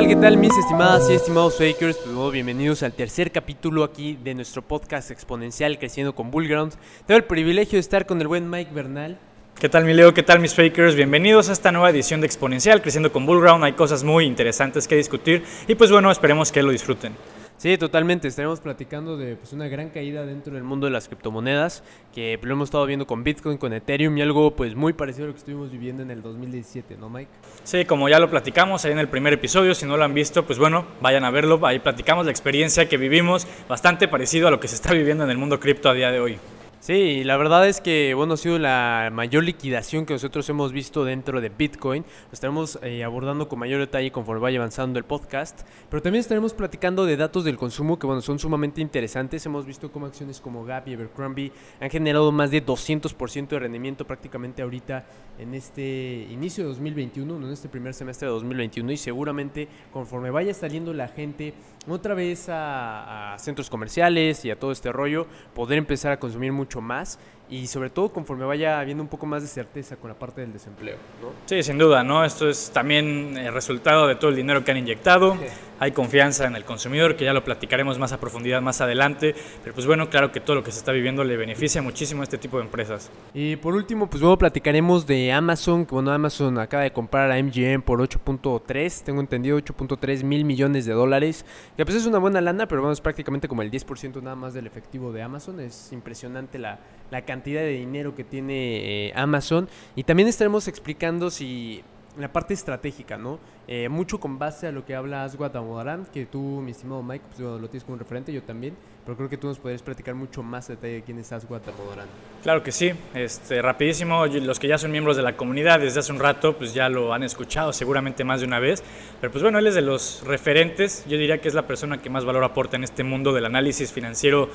tal? ¿Qué tal mis estimadas y estimados fakers? Pues bueno, bienvenidos al tercer capítulo aquí de nuestro podcast exponencial Creciendo con Bullground. Tengo el privilegio de estar con el buen Mike Bernal. ¿Qué tal mi Leo? ¿Qué tal mis fakers? Bienvenidos a esta nueva edición de Exponencial Creciendo con Bullground. Hay cosas muy interesantes que discutir y pues bueno, esperemos que lo disfruten. Sí, totalmente. Estaremos platicando de pues, una gran caída dentro del mundo de las criptomonedas, que lo hemos estado viendo con Bitcoin, con Ethereum y algo pues muy parecido a lo que estuvimos viviendo en el 2017, ¿no, Mike? Sí, como ya lo platicamos ahí en el primer episodio, si no lo han visto, pues bueno, vayan a verlo. Ahí platicamos la experiencia que vivimos, bastante parecido a lo que se está viviendo en el mundo cripto a día de hoy. Sí, la verdad es que bueno, ha sido la mayor liquidación que nosotros hemos visto dentro de Bitcoin. Lo estaremos eh, abordando con mayor detalle conforme vaya avanzando el podcast. Pero también estaremos platicando de datos del consumo que bueno, son sumamente interesantes. Hemos visto cómo acciones como Gap y Abercrombie han generado más de 200% de rendimiento prácticamente ahorita en este inicio de 2021, en este primer semestre de 2021. Y seguramente conforme vaya saliendo la gente otra vez a, a centros comerciales y a todo este rollo, poder empezar a consumir mucho más y sobre todo conforme vaya habiendo un poco más de certeza con la parte del desempleo. ¿no? Sí, sin duda, ¿no? Esto es también el resultado de todo el dinero que han inyectado. Hay confianza en el consumidor, que ya lo platicaremos más a profundidad más adelante. Pero pues bueno, claro que todo lo que se está viviendo le beneficia muchísimo a este tipo de empresas. Y por último, pues luego platicaremos de Amazon, que bueno, Amazon acaba de comprar a MGM por 8.3, tengo entendido 8.3 mil millones de dólares. Que pues es una buena lana, pero bueno, es prácticamente como el 10% nada más del efectivo de Amazon. Es impresionante la, la cantidad de dinero que tiene eh, Amazon. Y también estaremos explicando si la parte estratégica, ¿no? Eh, mucho con base a lo que habla Aswad Amodarán, que tú, mi estimado Mike, pues, lo tienes como un referente, yo también, pero creo que tú nos podrías platicar mucho más detalle de quién es Aswad Amodarán. Claro que sí, este, rapidísimo, los que ya son miembros de la comunidad desde hace un rato, pues ya lo han escuchado seguramente más de una vez, pero pues bueno, él es de los referentes, yo diría que es la persona que más valor aporta en este mundo del análisis financiero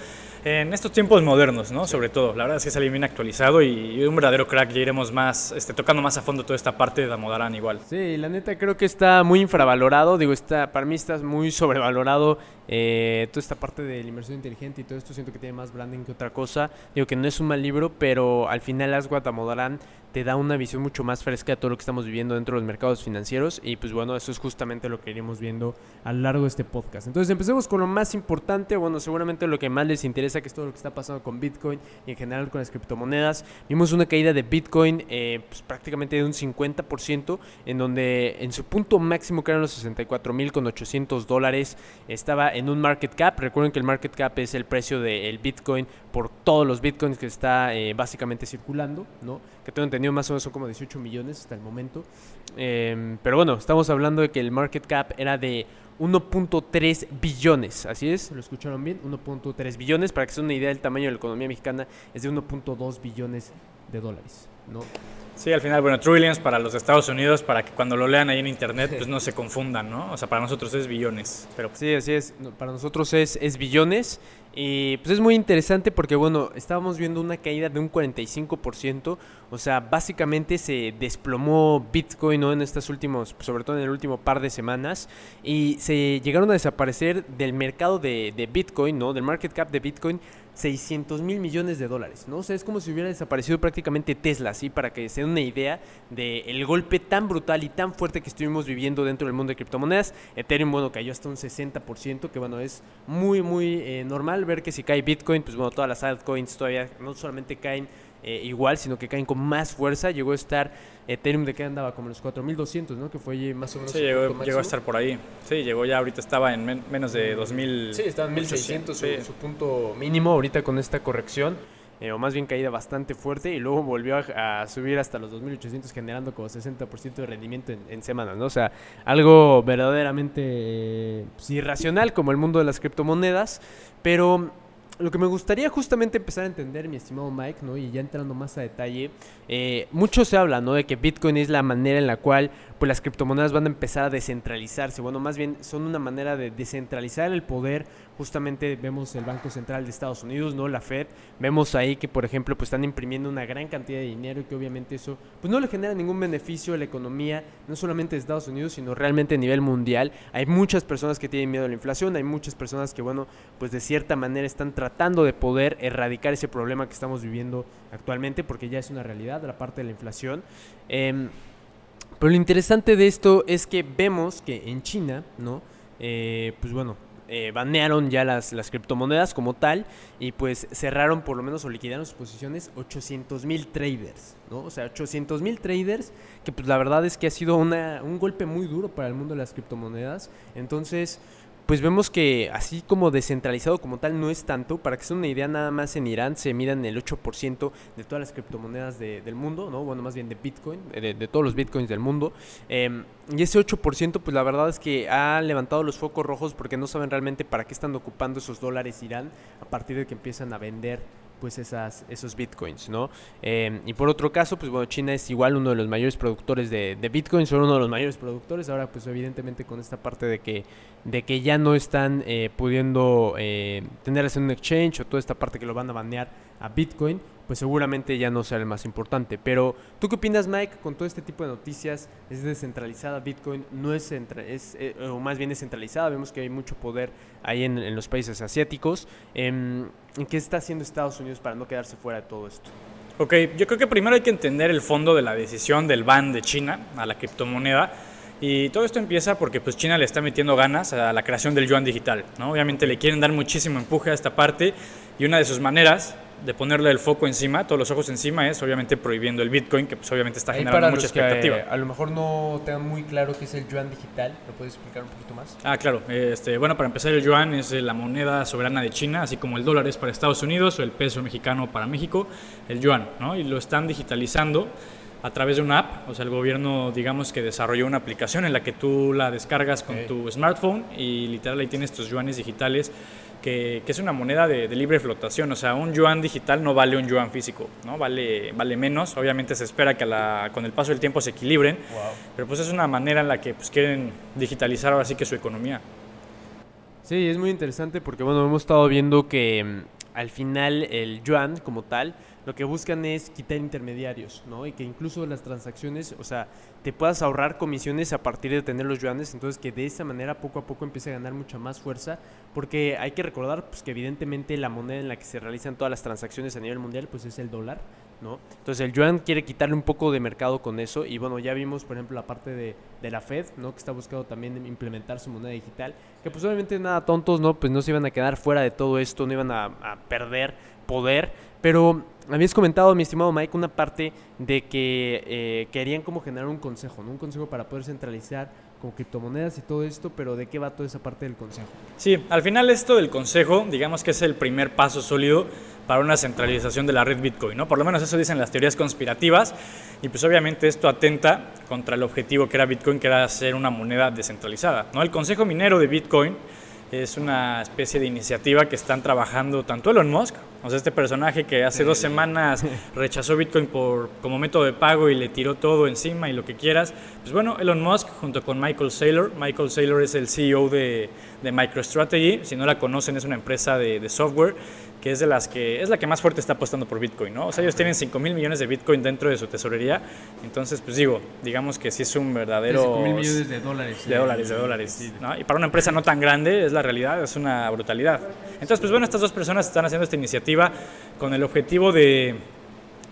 en estos tiempos modernos, ¿no? Sobre todo, la verdad es que es alguien bien actualizado y, un verdadero crack, ya iremos más, este, tocando más a fondo toda esta parte de Amodarán igual. Sí, la neta creo que está muy infravalorado, digo, está, para mí está muy sobrevalorado eh, toda esta parte de la inversión inteligente y todo esto siento que tiene más branding que otra cosa. Digo que no es un mal libro, pero al final las Guatamodarán te da una visión mucho más fresca de todo lo que estamos viviendo dentro de los mercados financieros y pues bueno, eso es justamente lo que iremos viendo a lo largo de este podcast. Entonces empecemos con lo más importante, bueno, seguramente lo que más les interesa que es todo lo que está pasando con Bitcoin y en general con las criptomonedas. Vimos una caída de Bitcoin eh, pues prácticamente de un 50% en donde en su punto máximo que eran los 64 mil con 800 dólares estaba en un market cap. Recuerden que el market cap es el precio del Bitcoin por todos los Bitcoins que está eh, básicamente circulando, ¿no? Que tengo entendido más o menos son como 18 millones hasta el momento. Em, pero bueno, estamos hablando de que el market cap era de 1.3 billones, así es, lo escucharon bien, 1.3 billones, para que se den una idea del tamaño de la economía mexicana, es de 1.2 billones de dólares, ¿no? Sí, al final, bueno, trillions para los Estados Unidos, para que cuando lo lean ahí en internet, pues no se confundan, ¿no? O sea, para nosotros es billones. Pero... Sí, así es, para nosotros es, es billones y pues es muy interesante porque, bueno, estábamos viendo una caída de un 45%. O sea, básicamente se desplomó Bitcoin ¿no? en estas últimos, sobre todo en el último par de semanas. Y se llegaron a desaparecer del mercado de, de Bitcoin, ¿no? Del market cap de Bitcoin 600 mil millones de dólares, ¿no? O sea, es como si hubiera desaparecido prácticamente Tesla, ¿sí? Para que se den una idea del golpe tan brutal y tan fuerte que estuvimos viviendo dentro del mundo de criptomonedas. Ethereum, bueno, cayó hasta un 60%, que bueno, es muy, muy eh, normal ver que si cae Bitcoin, pues bueno, todas las altcoins todavía no solamente caen eh, igual, sino que caen con más fuerza. Llegó a estar Ethereum de que andaba como los 4200, ¿no? Que fue más o menos. Sí, llegó, a estar por ahí. Sí, llegó ya, ahorita estaba en menos de 2000. Sí, estaba en 1600, su, su, punto mínimo ahorita con esta corrección. Eh, o más bien caída bastante fuerte y luego volvió a, subir hasta los 2800 generando como 60% de rendimiento en, semanas, ¿no? O sea, algo verdaderamente eh, pues, irracional como el mundo de las criptomonedas, pero lo que me gustaría justamente empezar a entender, mi estimado Mike, ¿no? Y ya entrando más a detalle, eh, mucho se habla, ¿no? De que Bitcoin es la manera en la cual pues, las criptomonedas van a empezar a descentralizarse. Bueno, más bien son una manera de descentralizar el poder. Justamente vemos el Banco Central de Estados Unidos, ¿no? La Fed. Vemos ahí que, por ejemplo, pues están imprimiendo una gran cantidad de dinero y que obviamente eso pues no le genera ningún beneficio a la economía, no solamente de Estados Unidos, sino realmente a nivel mundial. Hay muchas personas que tienen miedo a la inflación, hay muchas personas que, bueno, pues de cierta manera están tratando de poder erradicar ese problema que estamos viviendo actualmente, porque ya es una realidad, la parte de la inflación. Eh, Pero lo interesante de esto es que vemos que en China, ¿no? Eh, pues bueno, eh, banearon ya las, las criptomonedas como tal y pues cerraron por lo menos o liquidaron sus posiciones 800 mil traders, ¿no? O sea, 800 mil traders que pues la verdad es que ha sido una, un golpe muy duro para el mundo de las criptomonedas. Entonces, pues vemos que así como descentralizado como tal no es tanto. Para que sea una idea, nada más en Irán se midan el 8% de todas las criptomonedas del mundo, ¿no? Bueno, más bien de Bitcoin, de, todos los Bitcoins del mundo. Em, y ese 8%, pues la verdad es que ha levantado los focos rojos porque no saben realmente para qué están ocupando esos dólares Irán a partir de que empiezan a vender pues esas, esos bitcoins, ¿no? Em, y por otro caso, pues bueno, China es igual uno de los mayores productores de, de bitcoins, son uno de los mayores productores, ahora pues evidentemente con esta parte de que, de que ya no están eh, pudiendo eh, tener un exchange o toda esta parte que lo van a banear a bitcoin, pues seguramente ya no será el más importante. Pero, ¿tú qué opinas, Mike, con todo este tipo de noticias? ¿Es descentralizada Bitcoin? ¿No es, es eh, o más bien descentralizada? Vemos que hay mucho poder ahí en, los países asiáticos. Em, ¿Qué está haciendo Estados Unidos para no quedarse fuera de todo esto? Ok, yo creo que primero hay que entender el fondo de la decisión del ban de China a la criptomoneda. Y todo esto empieza porque pues China le está metiendo ganas a la creación del yuan digital. ¿no? Obviamente le quieren dar muchísimo empuje a esta parte y una de sus maneras de ponerle el foco encima, todos los ojos encima, es obviamente prohibiendo el Bitcoin, que pues obviamente está generando mucha expectativa. a lo mejor no tengan muy claro qué es el yuan digital, ¿lo puedes explicar un poquito más? Ah, claro. Este, bueno, para empezar, el yuan es la moneda soberana de China, así como el dólar es para Estados Unidos o el peso mexicano para México, el yuan, ¿no? Y lo están digitalizando a través de una app, o sea, el gobierno digamos que desarrolló una aplicación en la que tú la descargas con tu smartphone y literal ahí tienes tus yuanes digitales que, es una moneda de, libre flotación, o sea, un yuan digital no vale un yuan físico, ¿no? Vale, vale menos, obviamente se espera que con el paso del tiempo se equilibren, pero pues es una manera en la que pues, quieren digitalizar ahora sí que su economía. Sí, es muy interesante porque, bueno, hemos estado viendo que mm, al final el yuan como tal lo que buscan es quitar intermediarios, ¿no? Y que incluso las transacciones, o sea, te puedas ahorrar comisiones a partir de tener los yuanes, entonces que de esa manera poco a poco empiece a ganar mucha más fuerza, porque hay que recordar pues, que evidentemente la moneda en la que se realizan todas las transacciones a nivel mundial pues es el dólar, ¿no? Entonces el yuan quiere quitarle un poco de mercado con eso y bueno, ya vimos por ejemplo la parte de, de la Fed, ¿no? Que está buscando también implementar su moneda digital, que pues obviamente nada tontos, ¿no? Pues no se iban a quedar fuera de todo esto, no iban a, a perder poder, pero habías comentado, mi estimado Mike, una parte de que eh, querían como generar un consejo, ¿no? Un consejo para poder centralizar como criptomonedas y todo esto, pero ¿de qué va toda esa parte del consejo? Sí, al final esto del consejo, digamos que es el primer paso sólido para una centralización de la red Bitcoin, ¿no? Por lo menos eso dicen las teorías conspirativas y pues obviamente esto atenta contra el objetivo que era Bitcoin, que era ser una moneda descentralizada, ¿no? El consejo minero de Bitcoin es una especie de iniciativa que están trabajando tanto Elon Musk, o sea, este personaje que hace dos semanas rechazó Bitcoin por, como método de pago y le tiró todo encima y lo que quieras. Pues bueno, Elon Musk junto con Michael Saylor. Michael Saylor es el CEO de, de MicroStrategy. Si no la conocen, es una empresa de, de software que es de las que es la que más fuerte está apostando por Bitcoin, ¿no? O sea, ellos tienen 5 mil millones de Bitcoin dentro de su tesorería, entonces, pues digo, digamos que sí es un verdadero... 5 mil millones de dólares. De dólares, de dólares, ¿no? Y para una empresa no tan grande, es la realidad, es una brutalidad. Entonces, pues bueno, estas dos personas están haciendo esta iniciativa con el objetivo de,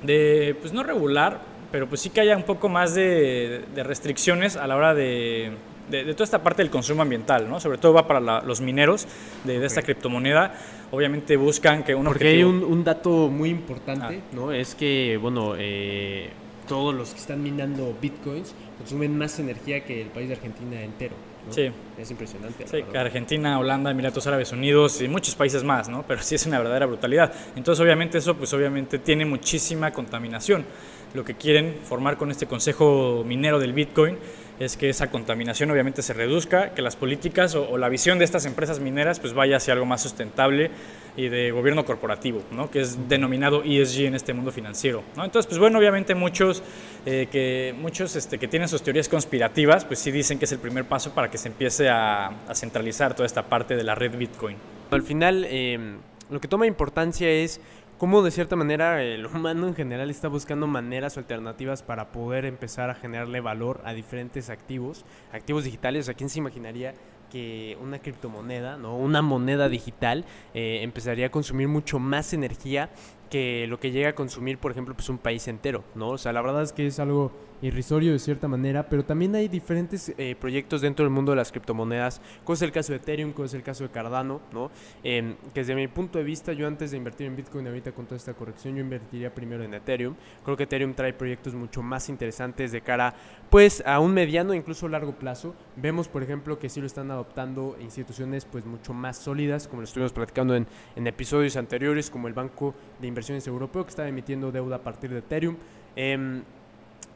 de pues no regular, pero pues sí que haya un poco más de, de restricciones a la hora de de, toda esta parte del consumo ambiental, ¿no? Sobre todo va para los mineros de, esta criptomoneda. Obviamente buscan que uno... Porque hay un, dato muy importante, ah. ¿no? Es que, bueno, eh, todos los que están minando bitcoins consumen más energía que el país de Argentina entero. Sí. Es impresionante. Sí, que Argentina, Holanda, Emiratos Árabes Unidos y muchos países más, ¿no? Pero sí es una verdadera brutalidad. Entonces, obviamente, eso, pues obviamente tiene muchísima contaminación. Lo que quieren formar con este consejo minero del Bitcoin es que esa contaminación obviamente se reduzca, que las políticas o, la visión de estas empresas mineras pues vaya hacia algo más sustentable y de gobierno corporativo, ¿no? que es denominado ESG en este mundo financiero. ¿no? Entonces, pues bueno, obviamente muchos, eh, que, muchos este, que tienen sus teorías conspirativas, pues sí dicen que es el primer paso para que se empiece a, centralizar toda esta parte de la red Bitcoin. Al final, eh, lo que toma importancia es cómo de cierta manera el humano en general está buscando maneras alternativas para poder empezar a generarle valor a diferentes activos, activos digitales. ¿A quién se imaginaría que una criptomoneda, ¿no? una moneda digital, eh, empezaría a consumir mucho más energía que lo que llega a consumir, por ejemplo, pues un país entero, ¿no? O sea, la verdad es que es algo irrisorio de cierta manera, pero también hay diferentes eh, proyectos dentro del mundo de las criptomonedas, como es el caso de Ethereum, como es el caso de Cardano, ¿no? Que desde mi punto de vista, yo antes de invertir en Bitcoin ahorita con toda esta corrección, yo invertiría primero en Ethereum. Creo que Ethereum trae proyectos mucho más interesantes de cara, pues, a un mediano, incluso largo plazo. Vemos, por ejemplo, que sí lo están adoptando instituciones, pues, mucho más sólidas, como lo estuvimos platicando en, en episodios anteriores, como el Banco de Inversiones Europeo, que está emitiendo deuda a partir de Ethereum. Eh,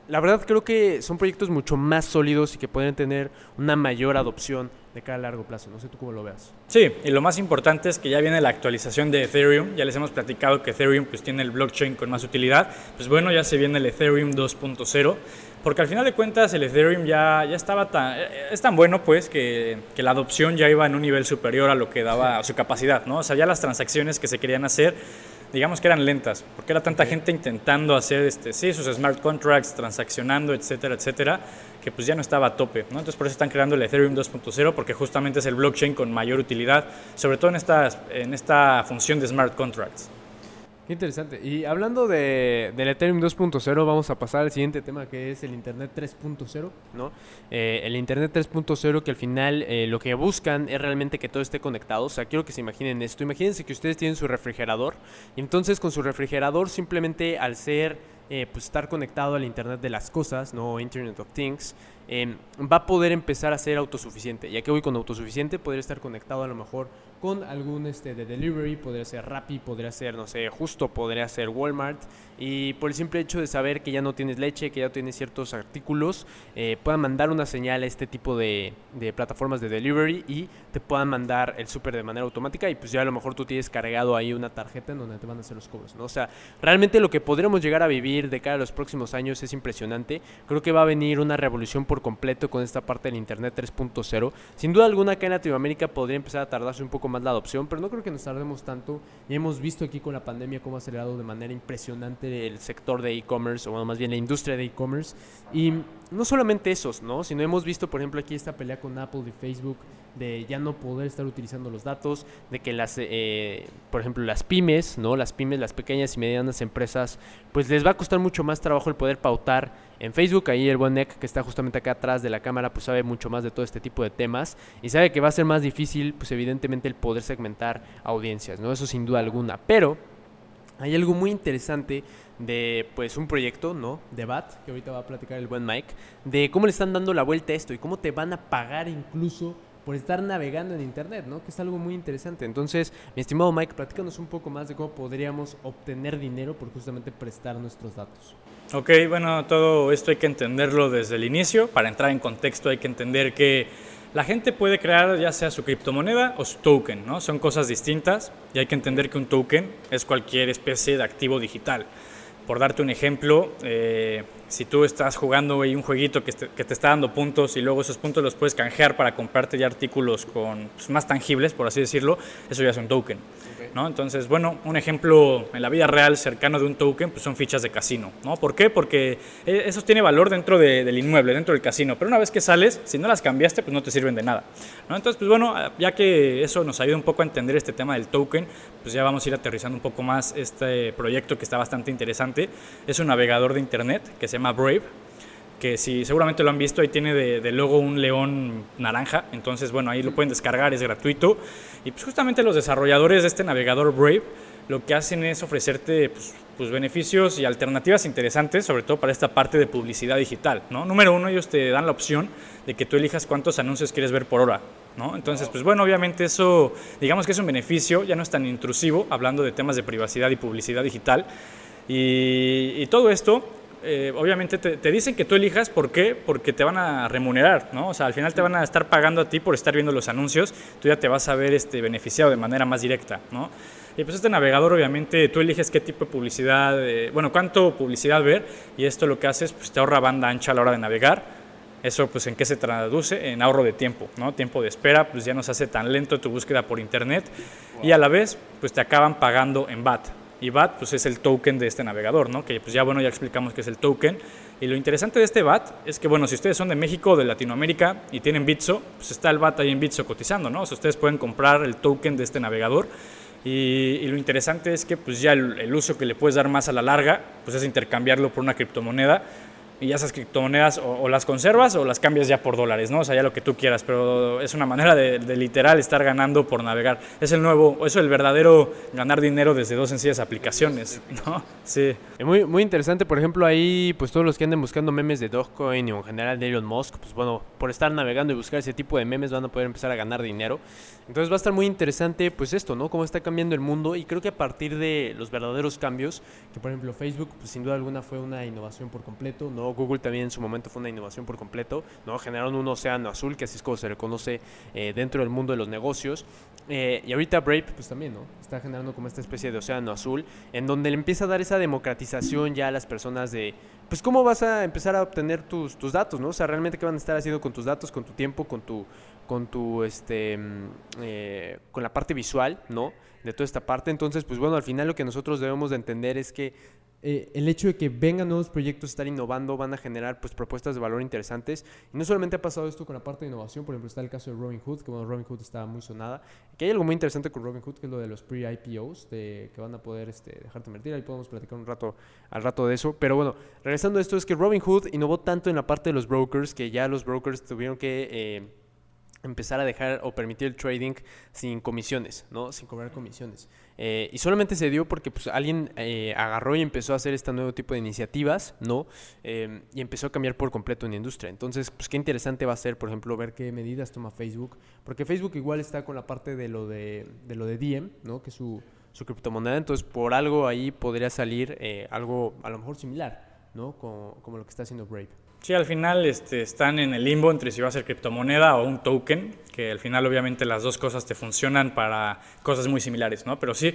la verdad creo que son proyectos mucho más sólidos y que pueden tener una mayor adopción de cara a largo plazo. No sé tú cómo lo veas. Sí, y lo más importante es que ya viene la actualización de Ethereum. Ya les hemos platicado que Ethereum pues, tiene el blockchain con más utilidad. Pues bueno, ya se viene el Ethereum 2.0. Porque al final de cuentas el Ethereum ya, ya estaba tan... Es tan bueno pues que, que, la adopción ya iba en un nivel superior a lo que daba su capacidad, ¿no? O sea, ya las transacciones que se querían hacer digamos que eran lentas, porque era tanta gente intentando hacer este, sí, sus smart contracts, transaccionando, etcétera, etcétera, que pues ya no estaba a tope. ¿no? Entonces por eso están creando el Ethereum 2.0, porque justamente es el blockchain con mayor utilidad, sobre todo en esta, en esta función de smart contracts. Qué interesante. Y hablando de, del Ethereum 2.0, vamos a pasar al siguiente tema que es el Internet 3.0, ¿no? Eh, el Internet 3.0 que al final eh, lo que buscan es realmente que todo esté conectado. O sea, quiero que se imaginen esto. Imagínense que ustedes tienen su refrigerador. Y entonces con su refrigerador simplemente al ser, eh, pues estar conectado al Internet de las cosas, ¿no? Internet of Things, em, va a poder empezar a ser autosuficiente. Ya que voy con autosuficiente, poder estar conectado a lo mejor con algún este de delivery, podría ser Rappi, podría ser, no sé, justo podría ser Walmart. Y por el simple hecho de saber que ya no tienes leche, que ya tienes ciertos artículos, eh, puedan mandar una señal a este tipo de, de, plataformas de delivery y te puedan mandar el súper de manera automática. Y pues ya a lo mejor tú tienes cargado ahí una tarjeta en donde te van a hacer los cobros, ¿no? O sea, realmente lo que podremos llegar a vivir de cara a los próximos años es impresionante. Creo que va a venir una revolución por completo con esta parte del Internet 3.0. Sin duda alguna acá en Latinoamérica podría empezar a tardarse un poco más la adopción, pero no creo que nos tardemos tanto. Y hemos visto aquí con la pandemia cómo ha acelerado de manera impresionante el sector de e-commerce, o más bien la industria de e-commerce. Y no solamente esos, ¿no? Sino hemos visto, por ejemplo, aquí esta pelea con Apple y Facebook de ya no poder estar utilizando los datos, de que las, eh, por ejemplo, las pymes, ¿no? Las pymes, las pequeñas y medianas empresas, pues les va a costar mucho más trabajo el poder pautar en Facebook. Ahí el buen Nick, que está justamente acá atrás de la cámara, pues sabe mucho más de todo este tipo de temas y sabe que va a ser más difícil, pues evidentemente, el poder segmentar audiencias, ¿no? Eso sin duda alguna. Pero hay algo muy interesante de pues un proyecto, ¿no? De BAT, que ahorita va a platicar el buen Mike, de cómo le están dando la vuelta a esto y cómo te van a pagar incluso por estar navegando en internet, ¿no? Que es algo muy interesante. Entonces, mi estimado Mike, platícanos un poco más de cómo podríamos obtener dinero por justamente prestar nuestros datos. Ok, bueno, todo esto hay que entenderlo desde el inicio. Para entrar en contexto hay que entender que la gente puede crear ya sea su criptomoneda o su token, ¿no? Son cosas distintas y hay que entender que un token es cualquier especie de activo digital. Por darte un ejemplo, eh, si tú estás jugando un jueguito que te, está dando puntos y luego esos puntos los puedes canjear para comprarte ya artículos con, pues, más tangibles, por así decirlo, eso ya es un token. ¿No? Entonces, bueno, un ejemplo en la vida real cercano de un token pues son fichas de casino. ¿no? ¿Por qué? Porque e, eso tiene valor dentro de, del inmueble, dentro del casino, pero una vez que sales, si no las cambiaste, pues no te sirven de nada. ¿no? Entonces, pues bueno, ya que eso nos ayuda un poco a entender este tema del token, pues ya vamos a ir aterrizando un poco más este proyecto que está bastante interesante. Es un navegador de internet que se llama Brave, que si seguramente lo han visto, ahí tiene de, de, logo un león naranja, entonces bueno, ahí lo pueden descargar, es gratuito. Y pues justamente los desarrolladores de este navegador Brave lo que hacen es ofrecerte pues, pues, beneficios y alternativas interesantes, sobre todo para esta parte de publicidad digital. ¿no? Número uno, ellos te dan la opción de que tú elijas cuántos anuncios quieres ver por hora. ¿no? Entonces, pues bueno, obviamente eso, digamos que es un beneficio, ya no es tan intrusivo, hablando de temas de privacidad y publicidad digital. Y, y todo esto eh, obviamente te, dicen que tú elijas, ¿por qué? Porque te van a remunerar, ¿no? O sea, al final te van a estar pagando a ti por estar viendo los anuncios, tú ya te vas a ver este, beneficiado de manera más directa, ¿no? Y pues este navegador, obviamente, tú eliges qué tipo de publicidad, eh, bueno, cuánto publicidad ver, y esto lo que haces, pues te ahorra banda ancha a la hora de navegar. Eso, pues, ¿en qué se traduce? En ahorro de tiempo, ¿no? Tiempo de espera, pues ya no se hace tan lento tu búsqueda por internet, y a la vez, pues te acaban pagando en BAT, y BAT pues es el token de este navegador, ¿no? Que pues ya bueno, ya explicamos que es el token. Y lo interesante de este BAT es que bueno, si ustedes son de México de Latinoamérica y tienen Bitso, pues está el BAT ahí en Bitso cotizando, ¿no? O sea, ustedes pueden comprar el token de este navegador Y, lo interesante es que pues ya el, el, uso que le puedes dar más a la larga, pues es intercambiarlo por una criptomoneda y ya esas criptomonedas o, las conservas o las cambias ya por dólares, ¿no? O sea, ya lo que tú quieras, pero es una manera de, literal estar ganando por navegar. Es el nuevo, eso es el verdadero ganar dinero desde dos sencillas aplicaciones, ¿no? Sí. Muy, muy interesante, por ejemplo, ahí, pues todos los que anden buscando memes de Dogecoin o en general de Elon Musk, pues bueno, por estar navegando y buscar ese tipo de memes van a poder empezar a ganar dinero. Entonces va a estar muy interesante, pues esto, ¿no? Cómo está cambiando el mundo y creo que a partir de los verdaderos cambios, que por ejemplo Facebook, pues sin duda alguna fue una innovación por completo, ¿no? Google también en su momento fue una innovación por completo, ¿no? Generaron un océano azul, que así es como se le conoce eh, dentro del mundo de los negocios. Eh, y ahorita Brave, pues también, ¿no? Está generando como esta especie de océano azul, en donde le empieza a dar esa democratización ya a las personas de, pues cómo vas a empezar a obtener tus, tus datos, ¿no? O sea, realmente qué van a estar haciendo con tus datos, con tu tiempo, con tu, con tu, este, mm, eh, con la parte visual, ¿no? De toda esta parte. Entonces, pues bueno, al final lo que nosotros debemos de entender es que eh, el hecho de que vengan nuevos proyectos, estar innovando, van a generar pues propuestas de valor interesantes. Y no solamente ha pasado esto con la parte de innovación, por ejemplo está el caso de Robin Hood, que bueno, Robin Hood está muy sonada. Que hay algo muy interesante con Robin Hood, que es lo de los pre-IPOs, que van a poder este, dejarte invertir. Ahí podemos platicar un rato al rato de eso. Pero bueno, regresando a esto, es que Robin Hood innovó tanto en la parte de los brokers que ya los brokers tuvieron que... Eh, empezar a dejar o permitir el trading sin comisiones, ¿no? Sin cobrar comisiones. Eh, y solamente se dio porque pues, alguien eh, agarró y empezó a hacer este nuevo tipo de iniciativas, ¿no? Em, y empezó a cambiar por completo en la industria. Entonces, pues qué interesante va a ser, por ejemplo, ver qué medidas toma Facebook, porque Facebook igual está con la parte de lo de, lo de Diem, ¿no? Que es su, su criptomoneda. Entonces, por algo ahí podría salir eh, algo a lo mejor similar, ¿no? Como, como lo que está haciendo Brave. Sí, al final este, están en el limbo entre si va a ser criptomoneda o un token, que al final obviamente las dos cosas te funcionan para cosas muy similares, ¿no? Pero sí,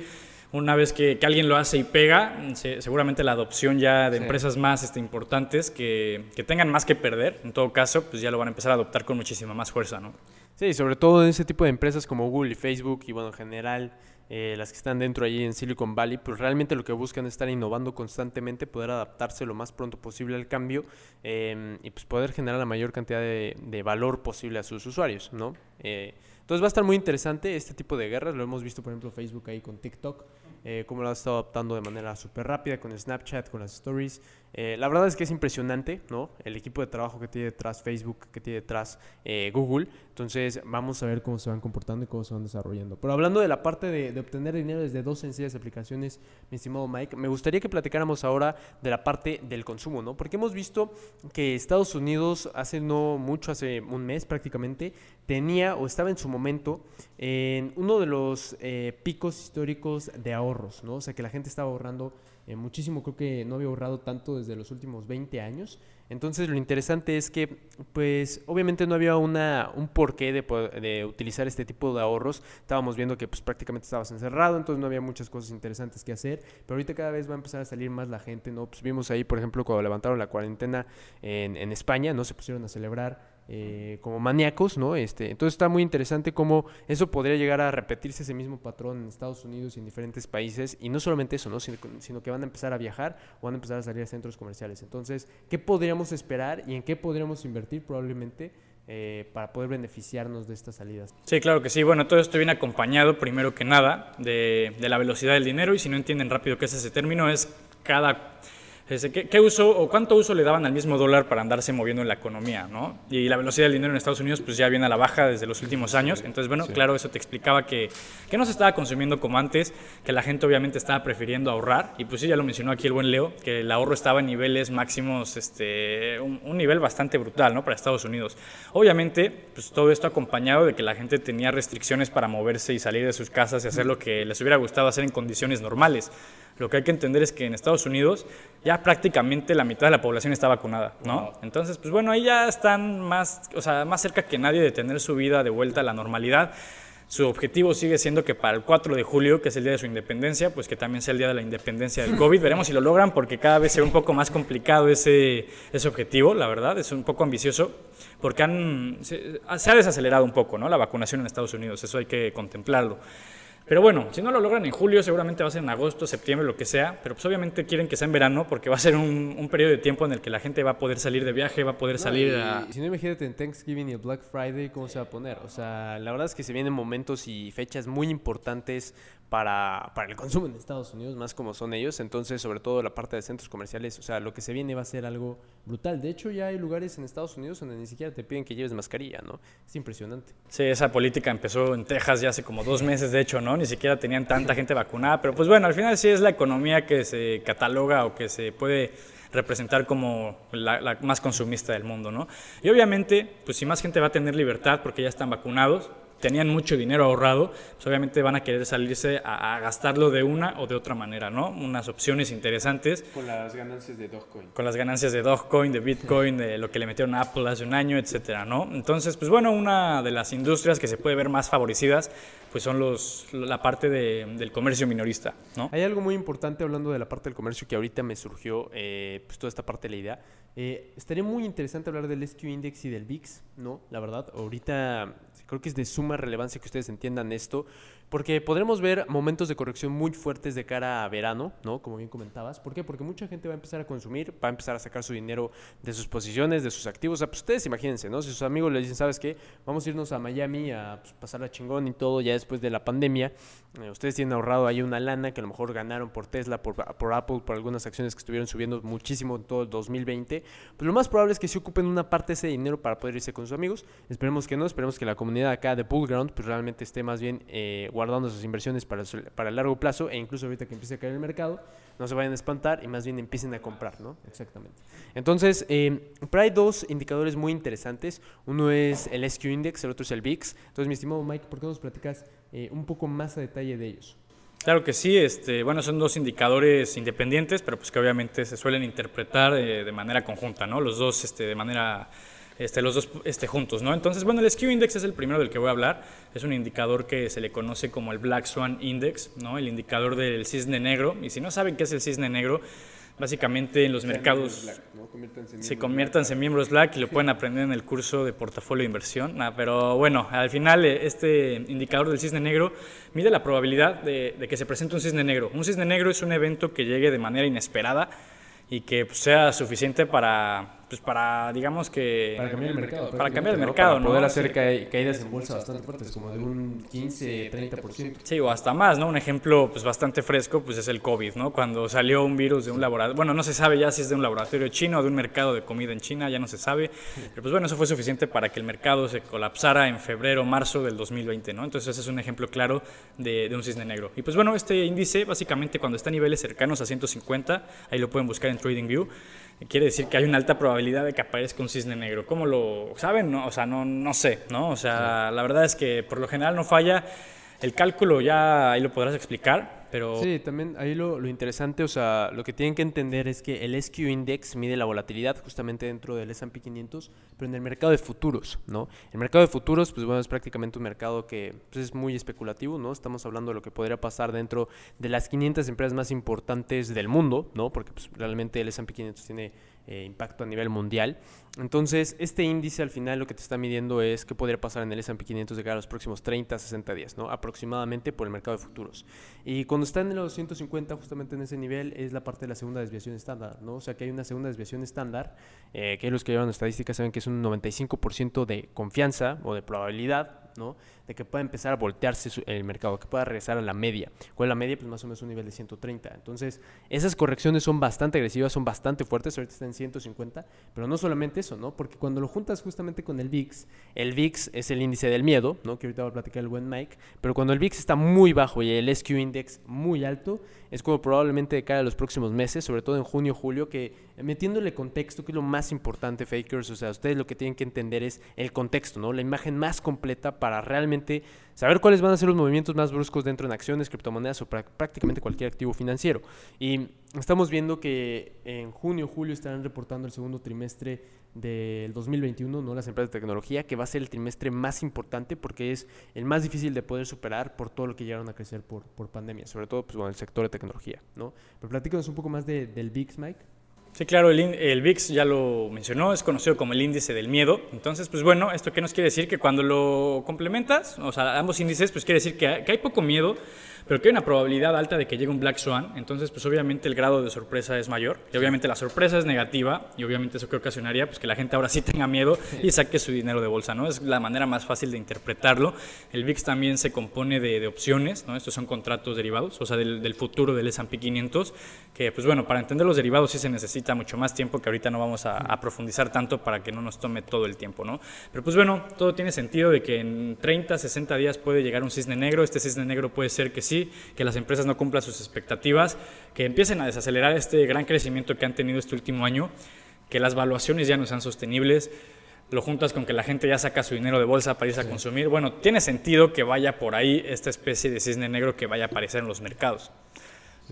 una vez que, alguien lo hace y pega, seguramente la adopción ya de empresas más este, importantes que, que, tengan más que perder, en todo caso, pues ya lo van a empezar a adoptar con muchísima más fuerza, ¿no? Sí, sobre todo en ese tipo de empresas como Google y Facebook y bueno, en general eh, las que están dentro allí en Silicon Valley, pues realmente lo que buscan es estar innovando constantemente, poder adaptarse lo más pronto posible al cambio em, y pues poder generar la mayor cantidad de, valor posible a sus usuarios, ¿no? Eh, entonces va a estar muy interesante este tipo de guerras, lo hemos visto por ejemplo Facebook ahí con TikTok, eh, cómo lo ha estado adaptando de manera súper rápida con Snapchat, con las stories, eh, la verdad es que es impresionante, ¿no? El equipo de trabajo que tiene detrás Facebook, que tiene detrás eh, Google. Entonces, vamos a ver cómo se van comportando y cómo se van desarrollando. Pero hablando de la parte de, obtener dinero desde dos sencillas aplicaciones, mi estimado Mike, me gustaría que platicáramos ahora de la parte del consumo, ¿no? Porque hemos visto que Estados Unidos hace no mucho, hace un mes prácticamente, tenía o estaba en su momento en uno de los eh, picos históricos de ahorros, ¿no? O sea, que la gente estaba ahorrando eh, muchísimo, creo que no había ahorrado tanto desde los últimos 20 años. Entonces lo interesante es que, pues obviamente no había una, un porqué de, de utilizar este tipo de ahorros. Estábamos viendo que pues prácticamente estabas encerrado, entonces no había muchas cosas interesantes que hacer. Pero ahorita cada vez va a empezar a salir más la gente, ¿no? Pues vimos ahí, por ejemplo, cuando levantaron la cuarentena en, en España, ¿no? Se pusieron a celebrar eh, como maníacos, ¿no? Este, entonces está muy interesante cómo eso podría llegar a repetirse ese mismo patrón en Estados Unidos y en diferentes países. Y no solamente eso, ¿no? Sino, que van a empezar a viajar o van a empezar a salir a centros comerciales. Entonces, ¿qué podríamos esperar y en qué podríamos invertir probablemente? Eh, para poder beneficiarnos de estas salidas. Sí, claro que sí. Bueno, todo esto viene acompañado, primero que nada, de, de la velocidad del dinero y si no entienden rápido qué es ese término, es cada ¿Qué, uso o cuánto uso le daban al mismo dólar para andarse moviendo en la economía? ¿no? Y la velocidad del dinero en Estados Unidos pues ya viene a la baja desde los últimos años. Entonces, bueno, claro, eso te explicaba que, que, no se estaba consumiendo como antes, que la gente obviamente estaba prefiriendo ahorrar. Y pues sí, ya lo mencionó aquí el buen Leo, que el ahorro estaba en niveles máximos, este, un, un nivel bastante brutal ¿no? para Estados Unidos. Obviamente, pues todo esto acompañado de que la gente tenía restricciones para moverse y salir de sus casas y hacer lo que les hubiera gustado hacer en condiciones normales. Lo que hay que entender es que en Estados Unidos ya prácticamente la mitad de la población está vacunada, ¿no? Entonces, pues bueno, ahí ya están más, o sea, más cerca que nadie de tener su vida de vuelta a la normalidad. Su objetivo sigue siendo que para el 4 de julio, que es el día de su independencia, pues que también sea el día de la independencia del COVID. Veremos si lo logran porque cada vez se ve un poco más complicado ese, ese objetivo, la verdad, es un poco ambicioso, porque han, se, se ha desacelerado un poco ¿no? la vacunación en Estados Unidos, eso hay que contemplarlo. Pero bueno, si no lo logran en julio, seguramente va a ser en agosto, septiembre, lo que sea. Pero pues obviamente quieren que sea en verano porque va a ser un, un periodo de tiempo en el que la gente va a poder salir de viaje, va a poder salir a... si no, imagínate en Thanksgiving y el Black Friday, ¿cómo se va a poner? O sea, la verdad es que se vienen momentos y fechas muy importantes para, para el consumo en Estados Unidos, más como son ellos. Entonces, sobre todo la parte de centros comerciales, o sea, lo que se viene va a ser algo brutal. De hecho, ya hay lugares en Estados Unidos donde ni siquiera te piden que lleves mascarilla, ¿no? Es impresionante. Sí, esa política empezó en Texas ya hace como dos meses, de hecho, ¿no? Ni siquiera tenían tanta gente vacunada, pero pues bueno, al final sí es la economía que se cataloga o que se puede representar como la, la, más consumista del mundo, ¿no? Y obviamente, pues si más gente va a tener libertad porque ya están vacunados, tenían mucho dinero ahorrado, pues obviamente van a querer salirse a, a, gastarlo de una o de otra manera, ¿no? Unas opciones interesantes. Con las ganancias de Dogecoin. Con las ganancias de Dogecoin, de Bitcoin, de lo que le metieron a Apple hace un año, etcétera, ¿no? Entonces, pues bueno, una de las industrias que se puede ver más favorecidas, pues son los, la parte de, del comercio minorista, ¿no? Hay algo muy importante hablando de la parte del comercio que ahorita me surgió, eh, pues toda esta parte de la idea. Eh, estaría muy interesante hablar del SQ Index y del VIX, ¿no? La verdad, ahorita creo que es de suma relevancia que ustedes entiendan esto, porque podremos ver momentos de corrección muy fuertes de cara a verano, ¿no? Como bien comentabas. ¿Por qué? Porque mucha gente va a empezar a consumir, va a empezar a sacar su dinero de sus posiciones, de sus activos. O sea, pues ustedes imagínense, ¿no? Si sus amigos le dicen, ¿sabes qué? Vamos a irnos a Miami a pues, pasar la chingón y todo ya después de la pandemia. Eh, ustedes tienen ahorrado ahí una lana que a lo mejor ganaron por Tesla, por, por Apple, por algunas acciones que estuvieron subiendo muchísimo en todo el 2020. Pues lo más probable es que se ocupen una parte de ese dinero para poder irse con sus amigos. Esperemos que no, esperemos que la comunidad acá de Bullground pues realmente esté más bien eh, guardando sus inversiones para, para el largo plazo e incluso ahorita que empiece a caer el mercado, no se vayan a espantar y más bien empiecen a comprar, ¿no? Exactamente. Entonces, eh, pero hay dos indicadores muy interesantes. Uno es el SQ Index, el otro es el VIX. Entonces, mi estimado Mike, ¿por qué nos platicas eh, un poco más a detalle de ellos? Claro que sí, este, bueno, son dos indicadores independientes, pero pues que obviamente se suelen interpretar eh, de manera conjunta, ¿no? Los dos este, de manera este, los dos este, juntos, ¿no? Entonces, bueno, el SQ Index es el primero del que voy a hablar. Es un indicador que se le conoce como el Black Swan Index, ¿no? El indicador del cisne negro. Y si no saben qué es el cisne negro, básicamente en los mercados Black, ¿no? Conviértanse se conviértanse en miembros Black y lo pueden aprender en el curso de portafolio de inversión. Nah, pero bueno, al final eh, este indicador del cisne negro mide la probabilidad de, de que se presente un cisne negro. Un cisne negro es un evento que llegue de manera inesperada y que pues, sea suficiente para, pues, para digamos que... Para cambiar el mercado. Para cambiar el ¿no? mercado, Para ¿no? poder hacer ca- caídas en bolsa bastante fuertes, como de un 15, 30%. Sí, o hasta más, ¿no? Un ejemplo pues bastante fresco pues es el COVID, ¿no? Cuando salió un virus de un laboratorio, bueno, no se sabe ya si es de un laboratorio chino o de un mercado de comida en China, ya no se sabe, pero pues bueno, eso fue suficiente para que el mercado se colapsara en febrero, marzo del 2020, ¿no? Entonces ese es un ejemplo claro de, de un cisne negro. Y pues bueno, este índice básicamente cuando está a niveles cercanos a 150, ahí lo pueden buscar en TradingView, quiere decir que hay una alta probabilidad de que aparezca un cisne negro. ¿Cómo lo saben? No, o sea, no, no sé, ¿no? O sea, la verdad es que por lo general no falla. El cálculo ya ahí lo podrás explicar, pero Sí, también ahí lo, lo interesante, o sea, lo que tienen que entender es que el SQ Index mide la volatilidad justamente dentro del S&P 500, pero en el mercado de futuros, ¿no? El mercado de futuros, pues bueno, es prácticamente un mercado que pues, es muy especulativo, ¿no? Estamos hablando de lo que podría pasar dentro de las 500 empresas más importantes del mundo, ¿no? Porque pues, realmente el S&P 500 tiene eh, impacto a nivel mundial. Entonces, este índice al final lo que te está midiendo es qué podría pasar en el S&P 500 de cara a los próximos 30, 60 días, ¿no? Aproximadamente por el mercado de futuros. Y cuando está en los 150, justamente en ese nivel, es la parte de la segunda desviación estándar, ¿no? O sea, que hay una segunda desviación estándar, eh, que los que llevan estadísticas saben que es un 95% de confianza o de probabilidad, De que pueda empezar a voltearse el mercado, que pueda regresar a la media. ¿Cuál es la media? Pues más o menos un nivel de 130. Entonces, esas correcciones son bastante agresivas, son bastante fuertes, ahorita está en 150, pero no solamente eso, ¿no? Porque cuando lo juntas justamente con el VIX, el VIX es el índice del miedo, ¿no? Que ahorita va a platicar el buen Mike, pero cuando el VIX está muy bajo y el SQ Index muy alto, es como probablemente de cara a los próximos meses, sobre todo en junio, julio, que metiéndole contexto, que es lo más importante, fakers, o sea, ustedes lo que tienen que entender es el contexto, ¿no? La imagen más completa para realmente saber cuáles van a ser los movimientos más bruscos dentro en acciones, criptomonedas o prá- prácticamente cualquier activo financiero. Y estamos viendo que en junio, julio estarán reportando el segundo trimestre del 2021, ¿no? Las empresas de tecnología, que va a ser el trimestre más importante porque es el más difícil de poder superar por todo lo que llegaron a crecer por, pandemia, sobre todo pues, el sector de tecnología, ¿no? Pero platícanos un poco más de- del VIX, Mike. Sí, claro, el, el, VIX ya lo mencionó, es conocido como el índice del miedo. Entonces, pues bueno, ¿esto qué nos quiere decir? Que cuando lo complementas, o sea, ambos índices, pues quiere decir que, que hay poco miedo, pero que hay una probabilidad alta de que llegue un Black Swan, entonces pues obviamente el grado de sorpresa es mayor, y obviamente la sorpresa es negativa, y obviamente eso que ocasionaría pues que la gente ahora sí tenga miedo y saque su dinero de bolsa, ¿no? Es la manera más fácil de interpretarlo. El VIX también se compone de, opciones, ¿no? Estos son contratos derivados, o sea, del, futuro del S&P 500, que pues bueno, para entender los derivados sí se necesita mucho más tiempo, que ahorita no vamos a, a profundizar tanto para que no nos tome todo el tiempo, ¿no? Pero pues bueno, todo tiene sentido de que en 30, 60 días puede llegar un cisne negro, este cisne negro puede ser que sí, que las empresas no cumplan sus expectativas, que empiecen a desacelerar este gran crecimiento que han tenido este último año, que las valuaciones ya no sean sostenibles, lo juntas con que la gente ya saca su dinero de bolsa para irse a consumir. Bueno, tiene sentido que vaya por ahí esta especie de cisne negro que vaya a aparecer en los mercados.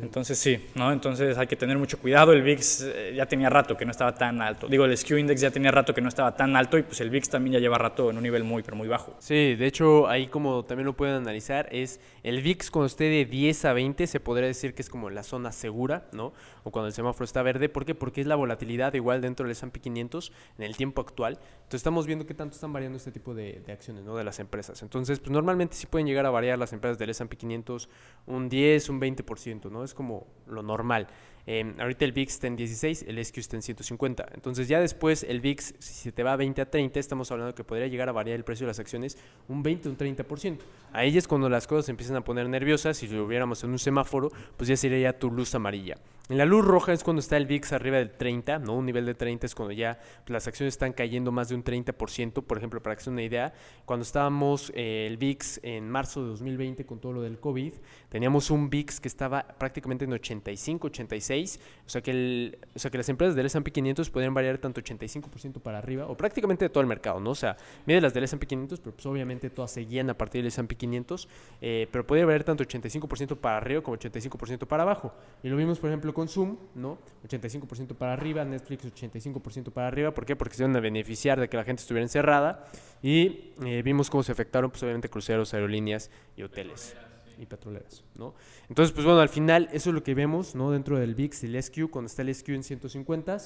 Entonces sí, ¿no? Entonces hay que tener mucho cuidado. El VIX eh, ya tenía rato que no estaba tan alto. Digo, el SQ Index ya tenía rato que no estaba tan alto y pues el VIX también ya lleva rato en un nivel muy, pero muy bajo. Sí, de hecho ahí como también lo pueden analizar es el VIX cuando esté de 10 a 20 se podría decir que es como la zona segura, ¿no? O cuando el semáforo está verde. ¿Por qué? Porque es la volatilidad igual dentro del S&P 500 en el tiempo actual. Entonces estamos viendo qué tanto están variando este tipo de, acciones, ¿no? De las empresas. Entonces, pues normalmente sí pueden llegar a variar las empresas del S&P 500 un 10, un 20%, ¿no? Es como lo normal. Em, ahorita el VIX está en 16, el SQ está en 150. Entonces ya después el VIX, si se te va a 20 a 30, estamos hablando que podría llegar a variar el precio de las acciones un 20 o un 30%. Ahí es cuando las cosas se empiezan a poner nerviosas. Si lo hubiéramos en un semáforo, pues ya sería ya tu luz amarilla. En la luz roja es cuando está el VIX arriba del 30, ¿no? Un nivel de 30 es cuando ya las acciones están cayendo más de un 30%. Por ejemplo, para que se una idea, cuando estábamos eh, el VIX en marzo de 2020 con todo lo del COVID, teníamos un VIX que estaba prácticamente en 85, 86. O sea que, el, o sea que las empresas del S&P 500 podrían variar tanto 85% para arriba, o prácticamente de todo el mercado, ¿no? O sea, mide las del S&P 500, pero pues obviamente todas seguían a partir del S&P 500, eh, pero podría variar tanto 85% para arriba como 85% para abajo. Y lo vimos, por ejemplo, con Zoom, ¿no? 85% para arriba, Netflix 85% para arriba. ¿Por qué? Porque se iban a beneficiar de que la gente estuviera encerrada. Y eh, vimos cómo se afectaron, pues obviamente, cruceros, aerolíneas y hoteles y petroleras, ¿no? Entonces, pues bueno, al final eso es lo que vemos, ¿no? Dentro del VIX, el SQ, cuando está el SQ en 150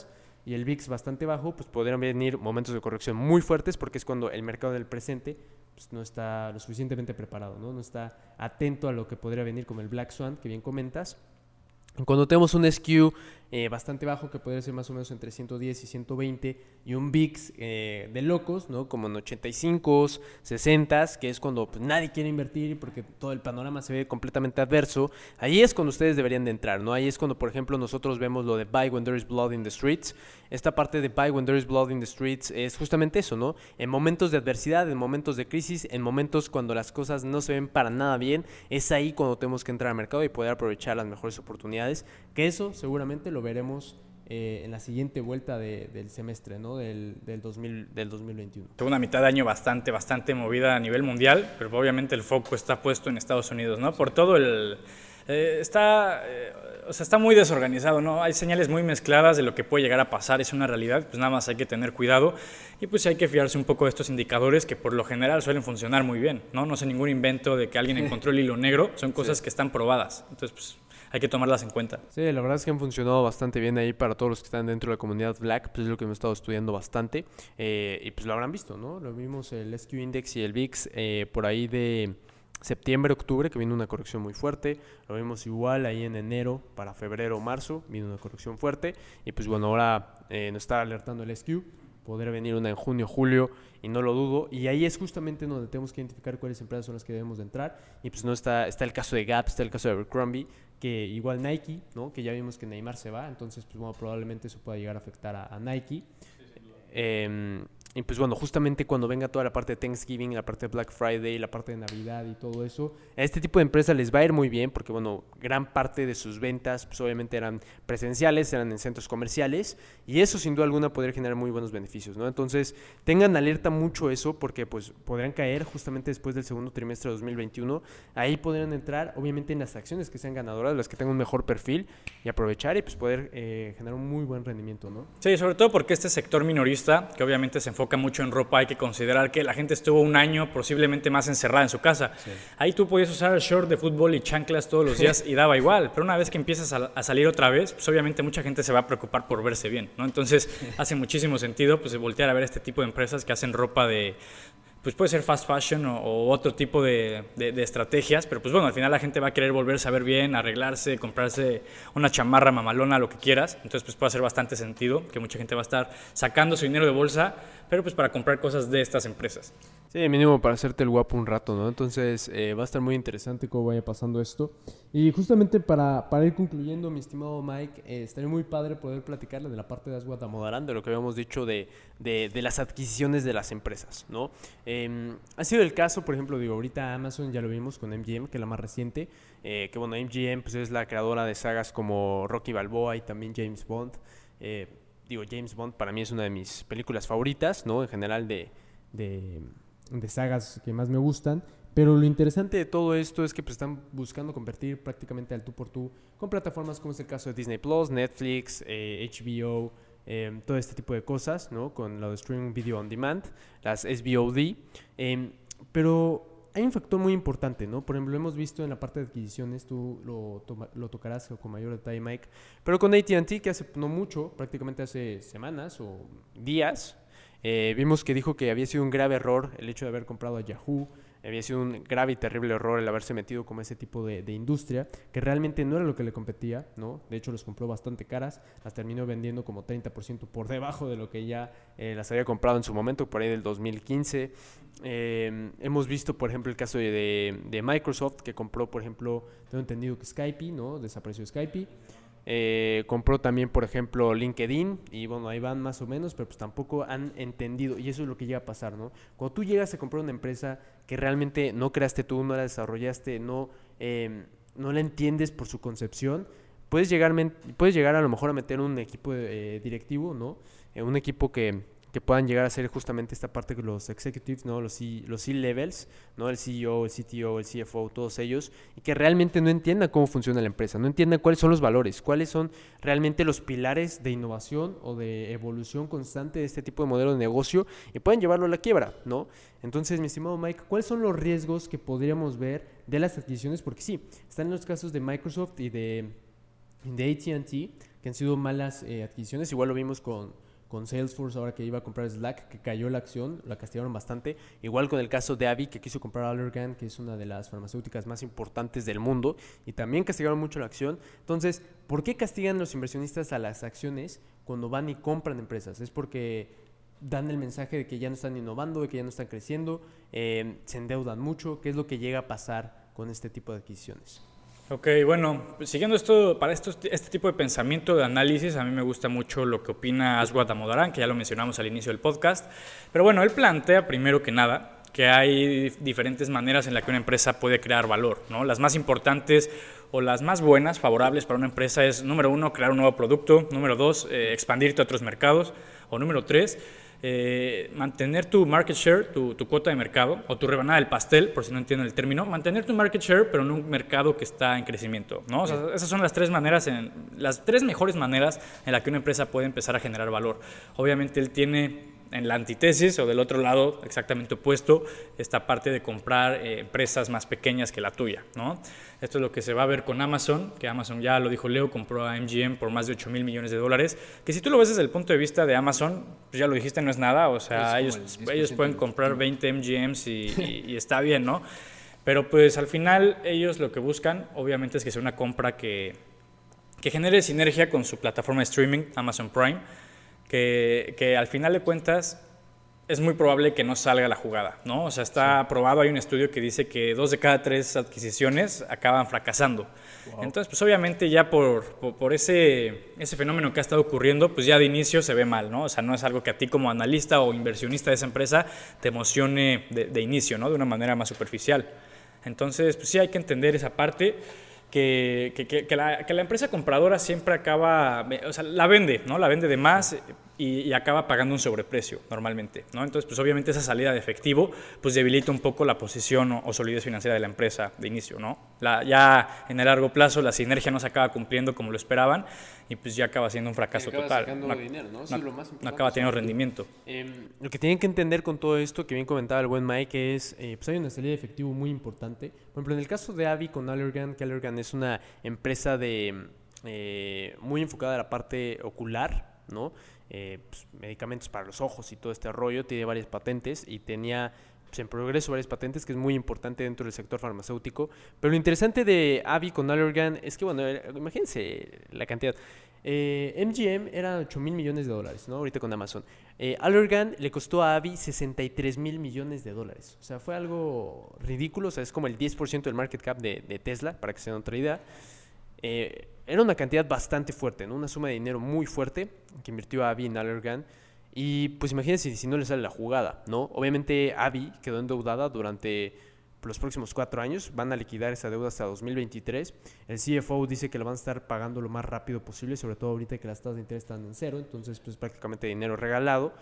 y el VIX bastante bajo, pues podrían venir momentos de corrección muy fuertes porque es cuando el mercado del presente pues, no está lo suficientemente preparado, ¿no? No está atento a lo que podría venir como el Black Swan, que bien comentas. Cuando tenemos un SQ eh, bastante bajo, que puede ser más o menos entre 110 y 120, y un VIX eh, de locos, ¿no? Como en 85, 60, que es cuando pues, nadie quiere invertir porque todo el panorama se ve completamente adverso. Ahí es cuando ustedes deberían de entrar, ¿no? Ahí es cuando, por ejemplo, nosotros vemos lo de Buy When There is Blood in the Streets. Esta parte de Buy When There is Blood in the Streets es justamente eso, ¿no? En momentos de adversidad, en momentos de crisis, en momentos cuando las cosas no se ven para nada bien, es ahí cuando tenemos que entrar al mercado y poder aprovechar las mejores oportunidades, que eso seguramente lo veremos eh, en la siguiente vuelta del semestre, ¿no? Del, del, 2000, del 2021. Tuvo una mitad de año bastante, bastante movida a nivel mundial, pero obviamente el foco está puesto en Estados Unidos, ¿no? Por todo el... Eh, está, eh, o sea, está muy desorganizado, ¿no? Hay señales muy mezcladas de lo que puede llegar a pasar, es una realidad, pues nada más hay que tener cuidado y pues hay que fiarse un poco de estos indicadores que por lo general suelen funcionar muy bien, ¿no? No sé ningún invento de que alguien encontró el hilo negro, son cosas que están probadas, entonces pues hay que tomarlas en cuenta. Sí, la verdad es que han funcionado bastante bien ahí para todos los que están dentro de la comunidad Black, pues es lo que hemos estado estudiando bastante. Eh, y pues lo habrán visto, ¿no? Lo vimos el SQ Index y el VIX eh, por ahí de septiembre, octubre, que vino una corrección muy fuerte. Lo vimos igual ahí en enero para febrero, marzo, vino una corrección fuerte. Y pues bueno, ahora eh, nos está alertando el SQ. Poder venir una en junio, julio, y no lo dudo. Y ahí es justamente donde tenemos que identificar cuáles empresas son las que debemos de entrar. Y pues no está, está el caso de Gap, está el caso de Abercrombie, que igual Nike, ¿no? Que ya vimos que Neymar se va, entonces pues bueno, probablemente eso pueda llegar a afectar a, Nike. Em, y pues bueno, justamente cuando venga toda la parte de Thanksgiving, la parte de Black Friday, la parte de Navidad y todo eso, a este tipo de empresas les va a ir muy bien porque bueno, gran parte de sus ventas pues obviamente eran presenciales, eran en centros comerciales y eso sin duda alguna podría generar muy buenos beneficios, ¿no? Entonces, tengan alerta mucho eso porque pues podrían caer justamente después del segundo trimestre de 2021. Ahí podrían entrar obviamente en las acciones que sean ganadoras, las que tengan un mejor perfil y aprovechar y pues poder eh, generar un muy buen rendimiento, ¿no? Sí, sobre todo porque este sector minorista, que obviamente se enfoca enfoca mucho en ropa, hay que considerar que la gente estuvo un año posiblemente más encerrada en su casa. Ahí tú podías usar el short de fútbol y chanclas todos los días y daba igual, pero una vez que empiezas a, salir otra vez, pues obviamente mucha gente se va a preocupar por verse bien, ¿no? Entonces hace muchísimo sentido pues voltear a ver este tipo de empresas que hacen ropa de pues puede ser fast fashion o, otro tipo de, estrategias, pero pues bueno, al final la gente va a querer volverse a ver bien, arreglarse, comprarse una chamarra mamalona, lo que quieras, entonces pues puede hacer bastante sentido que mucha gente va a estar sacando su dinero de bolsa, pero pues para comprar cosas de estas empresas. Sí, mínimo para hacerte el guapo un rato, ¿no? Entonces eh, va a estar muy interesante cómo vaya pasando esto. Y justamente para, para ir concluyendo, mi estimado Mike, eh, estaría muy padre poder platicarle de la parte de Aswad Amodarán, de lo que habíamos dicho de, de, de las adquisiciones de las empresas, ¿no? Em, ha sido el caso, por ejemplo, digo, ahorita Amazon ya lo vimos con MGM, que es la más reciente, eh, que bueno, MGM pues, es la creadora de sagas como Rocky Balboa y también James Bond. Digo, James Bond para mí es una de mis películas favoritas, ¿no? En general de de sagas que más me gustan. Pero lo interesante de todo esto es que pues, están buscando convertir prácticamente al tú por tú con plataformas como es el caso de Disney Plus, Netflix, HBO, eh, em, todo este tipo de cosas, ¿no? Con lo de streaming video on demand, las SVOD. Em, pero hay un factor muy importante, ¿no? Por ejemplo, lo hemos visto en la parte de adquisiciones, tú lo, lo tocarás con mayor detalle, Mike, pero con ATT, que hace no mucho, prácticamente hace semanas o días, eh, vimos que dijo que había sido un grave error el hecho de haber comprado a Yahoo, había sido un grave y terrible error el haberse metido como ese tipo de, industria, que realmente no era lo que le competía, ¿no? De hecho, los compró bastante caras, las terminó vendiendo como 30% por debajo de lo que ya eh, las había comprado en su momento, por ahí del 2015. Eh, hemos visto, por ejemplo, el caso de, de, Microsoft, que compró, por ejemplo, tengo entendido que Skype, ¿no? Desapareció Skype. Eh, compró también, por ejemplo, LinkedIn y bueno, ahí van más o menos, pero pues tampoco han entendido y eso es lo que llega a pasar, ¿no? Cuando tú llegas a comprar una empresa que realmente no creaste tú, no la desarrollaste, no, em, no la entiendes por su concepción, puedes llegar, puedes llegar a lo mejor a meter un equipo eh, directivo, ¿no? Eh, un equipo que que puedan llegar a ser justamente esta parte que los executives, ¿no? los C-levels, ¿no? el CEO, el CTO, el CFO, todos ellos, y que realmente no entiendan cómo funciona la empresa, no entiendan cuáles son los valores, cuáles son realmente los pilares de innovación o de evolución constante de este tipo de modelo de negocio y pueden llevarlo a la quiebra, ¿no? Entonces, mi estimado Mike, ¿cuáles son los riesgos que podríamos ver de las adquisiciones? Porque sí, están los casos de Microsoft y de, de ATT, que han sido malas eh, adquisiciones, igual lo vimos con con Salesforce ahora que iba a comprar Slack, que cayó la acción, la castigaron bastante. Igual con el caso de Avi, que quiso comprar Allergan, que es una de las farmacéuticas más importantes del mundo, y también castigaron mucho la acción. Entonces, ¿por qué castigan los inversionistas a las acciones cuando van y compran empresas? Es porque dan el mensaje de que ya no están innovando, de que ya no están creciendo, eh, se endeudan mucho. ¿Qué es lo que llega a pasar con este tipo de adquisiciones? Ok, bueno, siguiendo esto, para este tipo de pensamiento, de análisis, a mí me gusta mucho lo que opina Aswad Amodarán, que ya lo mencionamos al inicio del podcast. Pero bueno, él plantea, primero que nada, que hay diferentes maneras en las que una empresa puede crear valor. ¿no? Las más importantes o las más buenas, favorables para una empresa es, número uno, crear un nuevo producto, número dos, eh, expandirte a otros mercados, o número tres, eh, mantener tu market share, tu, cuota de mercado, o tu rebanada del pastel, por si no entienden el término, mantener tu market share, pero en un mercado que está en crecimiento. ¿no? esas son las tres maneras, en, las tres mejores maneras en las que una empresa puede empezar a generar valor. Obviamente él tiene en la antítesis o del otro lado, exactamente opuesto, esta parte de comprar eh, empresas más pequeñas que la tuya. ¿no? Esto es lo que se va a ver con Amazon, que Amazon ya lo dijo Leo, compró a MGM por más de 8 mil millones de dólares, que si tú lo ves desde el punto de vista de Amazon, pues ya lo dijiste, no es nada, o sea, ellos, ellos pueden comprar 20 MGMs y, y está bien, ¿no? Pero pues al final ellos lo que buscan, obviamente, es que sea una compra que, que genere sinergia con su plataforma de streaming, Amazon Prime que, al final de cuentas es muy probable que no salga la jugada, ¿no? O sea, está probado, hay un estudio que dice que dos de cada tres adquisiciones acaban fracasando. Entonces, pues obviamente ya por, por, ese, ese fenómeno que ha estado ocurriendo, pues ya de inicio se ve mal, ¿no? O sea, no es algo que a ti como analista o inversionista de esa empresa te emocione de, de inicio, ¿no? De una manera más superficial. Entonces, pues sí hay que entender esa parte que, que, la, que, la, empresa compradora siempre acaba, o sea, la vende, ¿no? La vende de más y, acaba pagando un sobreprecio normalmente, ¿no? Entonces, pues obviamente esa salida de efectivo, pues debilita un poco la posición o, solidez financiera de la empresa de inicio, ¿no? La, ya en el largo plazo la sinergia no se acaba cumpliendo como lo esperaban y pues ya acaba siendo un fracaso total. No, dinero, ¿no? Sí, lo más no acaba teniendo rendimiento. Em, lo que tienen que entender con todo esto que bien comentaba el buen Mike es, eh, pues hay una salida de efectivo muy importante. Por ejemplo, en el caso de Avi con Allergan, que Allergan es una empresa de eh, muy enfocada a la parte ocular, ¿no? Eh, pues, medicamentos para los ojos y todo este rollo, tiene varias patentes y tenía en progreso varias patentes, que es muy importante dentro del sector farmacéutico. Pero lo interesante de Avi con Allergan es que, bueno, imagínense la cantidad. MGM era 8 mil millones de dólares, ¿no? Ahorita con Amazon. Eh, Allergan le costó a Avi 63 mil millones de dólares. O sea, fue algo ridículo. O sea, es como el 10% del market cap de, Tesla, para que se den otra idea. Eh, era una cantidad bastante fuerte, ¿no? Una suma de dinero muy fuerte que invirtió Avi en Allergan. Y pues imagínense si no le sale la jugada, ¿no? Obviamente Avi quedó endeudada durante los próximos cuatro años. Van a liquidar esa deuda hasta 2023. El CFO dice que lo van a estar pagando lo más rápido posible, sobre todo ahorita que las tasas de interés están en cero, entonces pues prácticamente dinero regalado.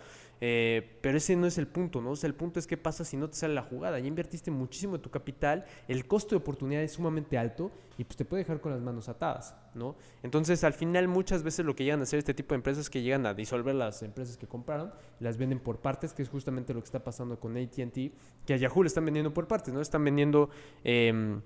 Eh, pero ese no es el punto, ¿no? O sea, el punto es qué pasa si no te sale la jugada. Ya invertiste muchísimo de tu capital, el costo de oportunidad es sumamente alto y pues te puede dejar con las manos atadas, ¿no? Entonces, al final, muchas veces lo que llegan a hacer este tipo de empresas es que llegan a disolver las empresas que compraron, las venden por partes, que es justamente lo que está pasando con ATT, que a Yahoo le están vendiendo por partes, ¿no? Están vendiendo... Eh,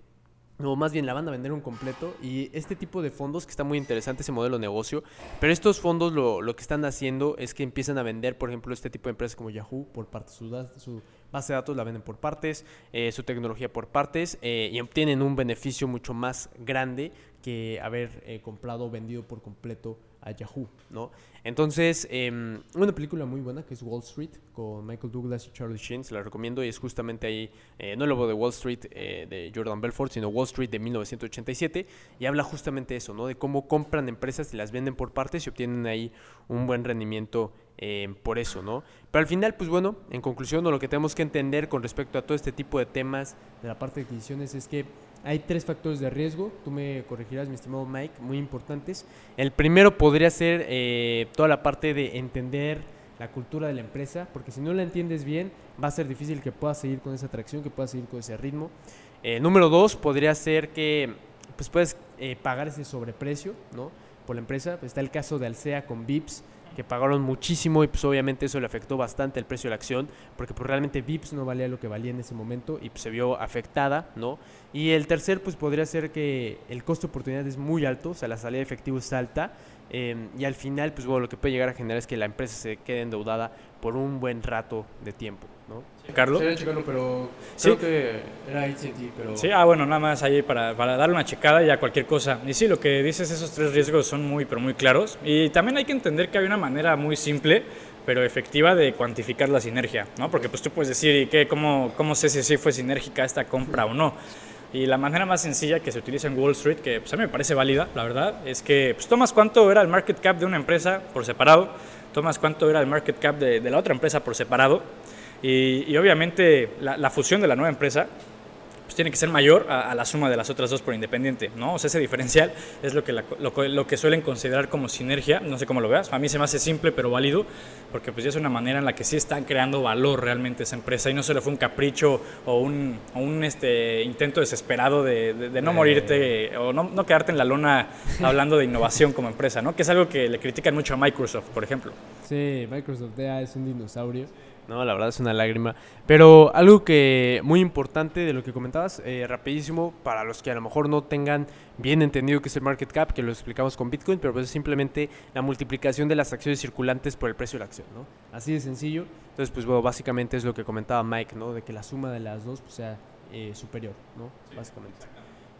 no, más bien la van a vender un completo y este tipo de fondos que está muy interesante ese modelo de negocio, pero estos fondos lo, lo que están haciendo es que empiezan a vender, por ejemplo, este tipo de empresas como Yahoo por parte su, su base de datos la venden por partes, eh, su tecnología por partes eh, y obtienen un beneficio mucho más grande que haber eh, comprado o vendido por completo a Yahoo, ¿no? Entonces, em, una película muy buena que es Wall Street con Michael Douglas y Charlie Sheen, se la recomiendo y es justamente ahí, eh, no el lobo de Wall Street eh, de Jordan Belfort, sino Wall Street de 1987 y habla justamente eso, ¿no? De cómo compran empresas y las venden por partes y obtienen ahí un buen rendimiento em, por eso, ¿no? Pero al final, pues bueno, en conclusión, lo que tenemos que entender con respecto a todo este tipo de temas de la parte de adquisiciones es que hay tres factores de riesgo, tú me corregirás, mi estimado Mike, muy importantes. El primero podría ser eh, toda la parte de entender la cultura de la empresa, porque si no la entiendes bien, va a ser difícil que puedas seguir con esa atracción, que puedas seguir con ese ritmo. Eh, número dos, podría ser que pues puedes eh, pagar ese sobreprecio, ¿no? Por la empresa. Está el caso de Alsea con Vips, que pagaron muchísimo y pues obviamente eso le afectó bastante el precio de la acción, porque pues realmente VIPS no valía lo que valía en ese momento y pues, se vio afectada, ¿no? Y el tercer pues podría ser que el costo de oportunidad es muy alto, o sea, la salida de efectivo es alta em, y al final pues bueno, lo que puede llegar a generar es que la empresa se quede endeudada por un buen rato de tiempo, ¿no? Carlos. Sí, pero sí. creo que era pero... Sí, ah, bueno, nada más ahí para, para, darle una checada y a cualquier cosa. Y sí, lo que dices, esos tres riesgos son muy, pero muy claros. Y también hay que entender que hay una manera muy simple pero efectiva de cuantificar la sinergia, ¿no? Porque pues tú puedes decir, ¿y qué, cómo, cómo sé si sí fue sinérgica esta compra o no? Y la manera más sencilla que se utiliza en Wall Street, que pues, a mí me parece válida, la verdad, es que pues, tomas cuánto era el market cap de una empresa por separado, tomas cuánto era el market cap de, de la otra empresa por separado, y, obviamente la, fusión de la nueva empresa pues tiene que ser mayor a, la suma de las otras dos por independiente, ¿no? O sea, ese diferencial es lo que, lo, que suelen considerar como sinergia, no sé cómo lo veas, a mí se me hace simple pero válido, porque pues ya es una manera en la que sí están creando valor realmente esa empresa y no solo fue un capricho o un, un este, intento desesperado de, de, no morirte o no, no, quedarte en la lona hablando de innovación como empresa, ¿no? Que es algo que le critican mucho a Microsoft, por ejemplo. Sí, Microsoft ya es un dinosaurio. No, la verdad es una lágrima. Pero algo que muy importante de lo que comentabas, eh, rapidísimo, para los que a lo mejor no tengan bien entendido qué es el market cap, que lo explicamos con Bitcoin, pero pues es simplemente la multiplicación de las acciones circulantes por el precio de la acción, ¿no? Así de sencillo. Entonces, pues bueno, básicamente es lo que comentaba Mike, ¿no? De que la suma de las dos pues, sea eh, superior, ¿no? básicamente.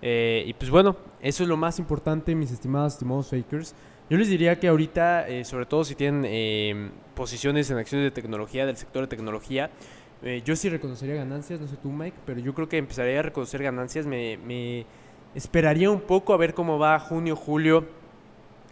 Eh, y pues bueno, eso es lo más importante, mis estimados, estimados fakers. Yo les diría que ahorita, eh, sobre todo si tienen eh, posiciones en acciones de tecnología, del sector de tecnología, eh, yo sí reconocería ganancias, no sé tú Mike, pero yo creo que empezaría a reconocer ganancias, me, me esperaría un poco a ver cómo va junio, julio,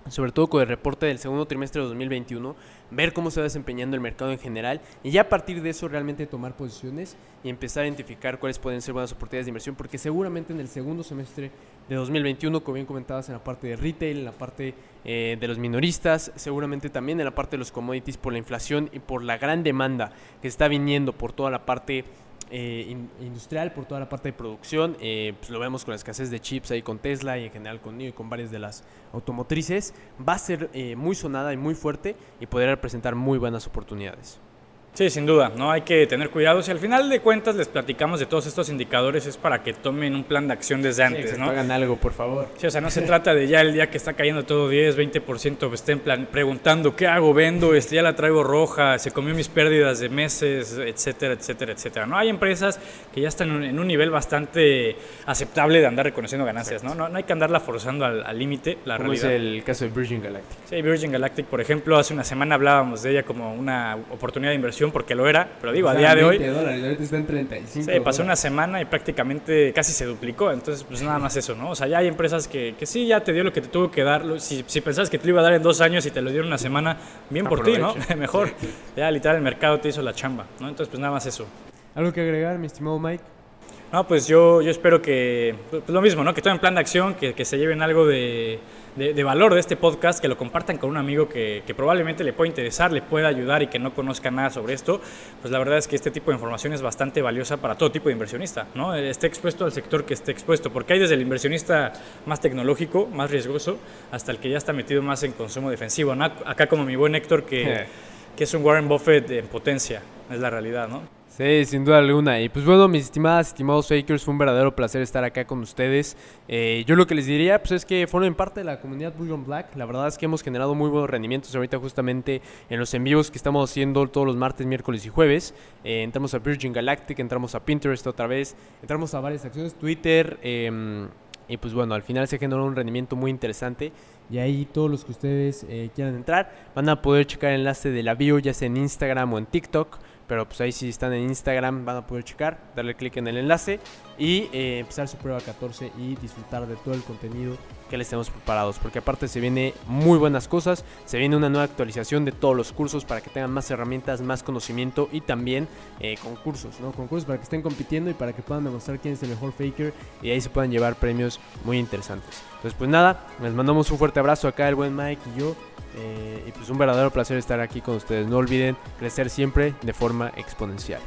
sobre todo con el reporte del segundo trimestre de 2021, ver cómo se va desempeñando el mercado en general y ya a partir de eso realmente tomar posiciones y empezar a identificar cuáles pueden ser buenas oportunidades de inversión, porque seguramente en el segundo semestre de 2021, como bien comentabas, en la parte de retail, en la parte eh, de los minoristas, seguramente también en la parte de los commodities por la inflación y por la gran demanda que está viniendo por toda la parte eh, industrial, por toda la parte de producción. Eh, pues lo vemos con la escasez de chips ahí con Tesla y en general con NIO y con varias de las automotrices. Va a ser eh, muy sonada y muy fuerte y poder representar muy buenas oportunidades. Sí, sin duda, ¿no? Hay que tener cuidado. Si al final de cuentas les platicamos de todos estos indicadores es para que tomen un plan de acción desde antes, ¿no? hagan algo, por favor. Sí, o sea, no se trata de ya el día que está cayendo todo 10, 20%, pues estén plan preguntando, ¿qué hago? ¿Vendo? Este, ya la traigo roja, se comió mis pérdidas de meses, etcétera, etcétera, etcétera. ¿no? Hay empresas que ya están en un nivel bastante aceptable de andar reconociendo ganancias, ¿no? No, no hay que andarla forzando al límite, la Como realidad. es el caso de Virgin Galactic. Sí, Virgin Galactic, por ejemplo, hace una semana hablábamos de ella como una oportunidad de inversión porque lo era, pero digo, a día de hoy... dólares, ahorita está en 35 Sí, pasó una semana y prácticamente casi se duplicó, entonces pues nada más eso, ¿no? O sea, ya hay empresas que, que sí, ya te dio lo que te tuvo que dar, si, si pensabas que te lo iba a dar en dos años y te lo dieron una semana, bien por ti, ¿no? Mejor, ya literal el mercado te hizo la chamba, ¿no? Entonces pues nada más eso. ¿Algo que agregar, mi estimado Mike? No, pues yo, yo espero que, pues lo mismo, ¿no? Que tomen plan de acción, que, que se lleven algo de, de- de valor de este podcast, que lo compartan con un amigo que, que probablemente le pueda interesar, le pueda ayudar y que no conozca nada sobre esto. Pues la verdad es que este tipo de información es bastante valiosa para todo tipo de inversionista, ¿no? Esté expuesto al sector que esté expuesto, porque hay desde el inversionista más tecnológico, más riesgoso, hasta el que ya está metido más en consumo defensivo, ¿no? Acá como mi buen Héctor, que, que es un Warren Buffett en potencia, es la realidad, ¿no? Sí, sin duda alguna. Y pues bueno, mis estimadas, estimados fakers, fue un verdadero placer estar acá con ustedes. Eh, yo lo que les diría pues es que formen parte de la comunidad Bullion Black. La verdad es que hemos generado muy buenos rendimientos ahorita justamente en los envíos que estamos haciendo todos los martes, miércoles y jueves. Eh, entramos a Virgin Galactic, entramos a Pinterest otra vez, entramos a varias acciones, Twitter. em, y pues bueno, al final se generó un rendimiento muy interesante. Y ahí todos los que ustedes eh, quieran entrar van a poder checar el enlace de la bio, ya sea en Instagram o en TikTok. Pero pues ahí si están en Instagram van a poder checar, darle clic en el enlace y eh, empezar su prueba 14 y disfrutar de todo el contenido que les tenemos preparados. Porque aparte se viene muy buenas cosas, se viene una nueva actualización de todos los cursos para que tengan más herramientas, más conocimiento y también eh, concursos, ¿no? Concursos para que estén compitiendo y para que puedan demostrar quién es el mejor faker y ahí se puedan llevar premios muy interesantes. Entonces pues nada, les mandamos un fuerte abrazo acá el buen Mike y yo. Eh, y pues un verdadero placer estar aquí con ustedes. No olviden crecer siempre de forma exponencial.